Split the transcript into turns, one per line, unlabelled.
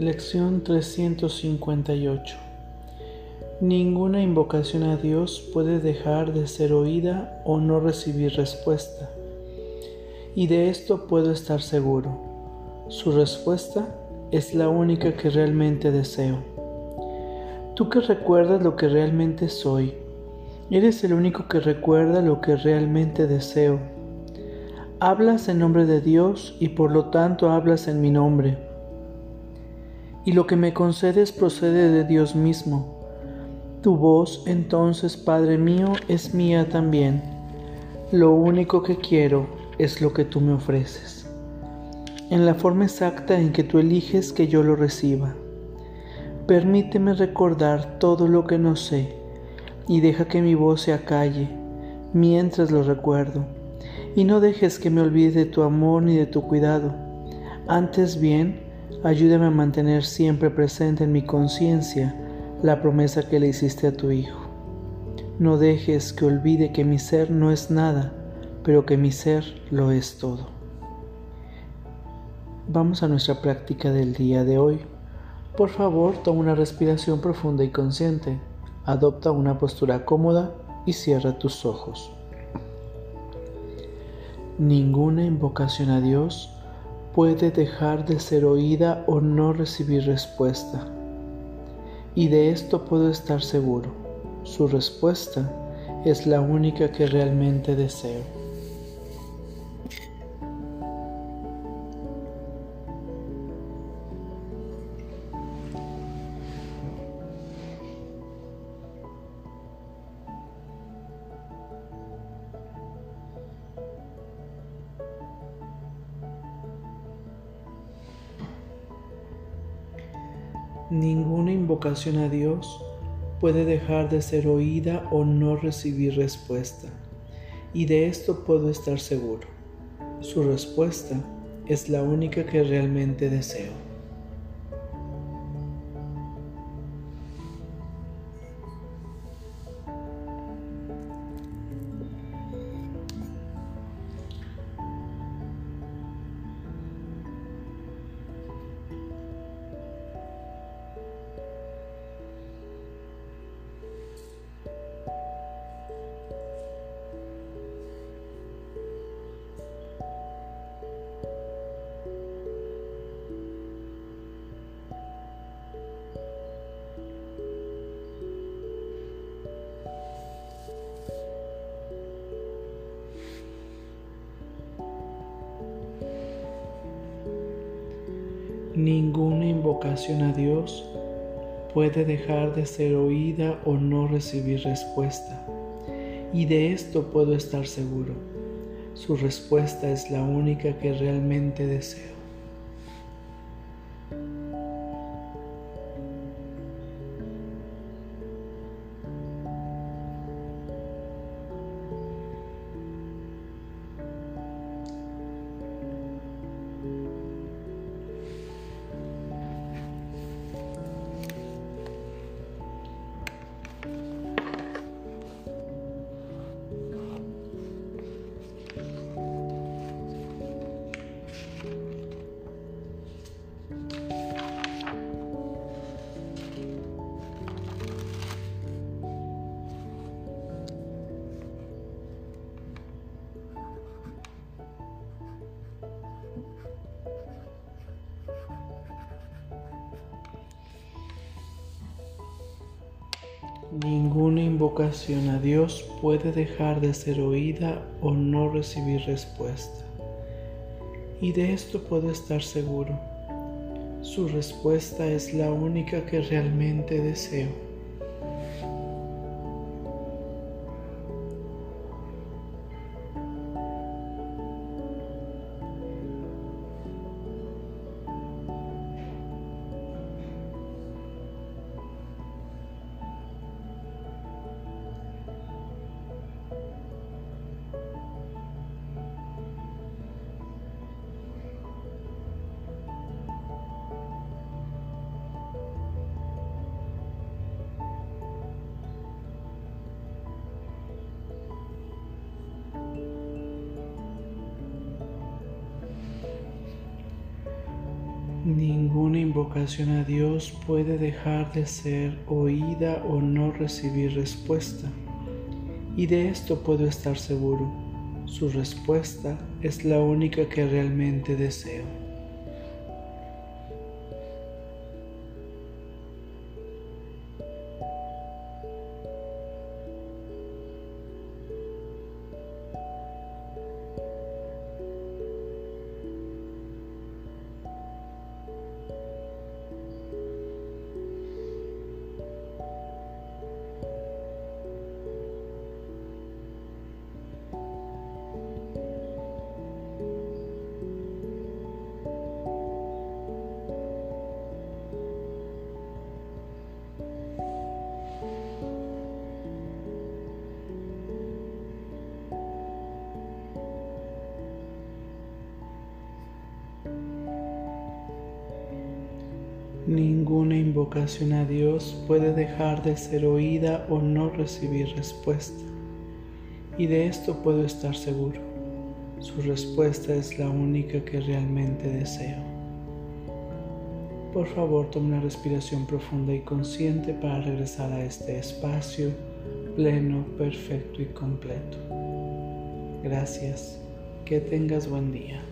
Lección 358 Ninguna invocación a Dios puede dejar de ser oída o no recibir respuesta. Y de esto puedo estar seguro. Su respuesta es la única que realmente deseo. Tú que recuerdas lo que realmente soy, eres el único que recuerda lo que realmente deseo. Hablas en nombre de Dios y por lo tanto hablas en mi nombre. Y lo que me concedes procede de Dios mismo tu voz entonces, Padre mío, es mía también. Lo único que quiero es lo que tú me ofreces, en la forma exacta en que tú eliges que yo lo reciba. Permíteme recordar todo lo que no sé y deja que mi voz se acalle mientras lo recuerdo. Y no dejes que me olvide de tu amor ni de tu cuidado. Antes bien, ayúdame a mantener siempre presente en mi conciencia la promesa que le hiciste a tu Hijo. No dejes que olvide que mi ser no es nada, pero que mi ser lo es todo. Vamos a nuestra práctica del día de hoy. Por favor, toma una respiración profunda y consciente. Adopta una postura cómoda y cierra tus ojos. Ninguna invocación a Dios puede dejar de ser oída o no recibir respuesta y de esto puedo estar seguro. Su respuesta es la única que realmente deseo. Ninguna invocación a Dios puede dejar de ser oída o no recibir respuesta, y de esto puedo estar seguro. Su respuesta es la única que realmente deseo. Ninguna invocación a Dios puede dejar de ser oída o no recibir respuesta. Y de esto puedo estar seguro. Su respuesta es la única que realmente deseo. Ninguna invocación a Dios puede dejar de ser oída o no recibir respuesta. Y de esto puedo estar seguro. Su respuesta es la única que realmente deseo. Ninguna invocación a Dios puede dejar de ser oída o no recibir respuesta. Y de esto puedo estar seguro. Su respuesta es la única que realmente deseo. Ninguna invocación a Dios puede dejar de ser oída o no recibir respuesta. Y de esto puedo estar seguro. Su respuesta es la única que realmente deseo. Por favor, tome una respiración profunda y consciente para regresar a este espacio pleno, perfecto y completo. Gracias. Que tengas buen día.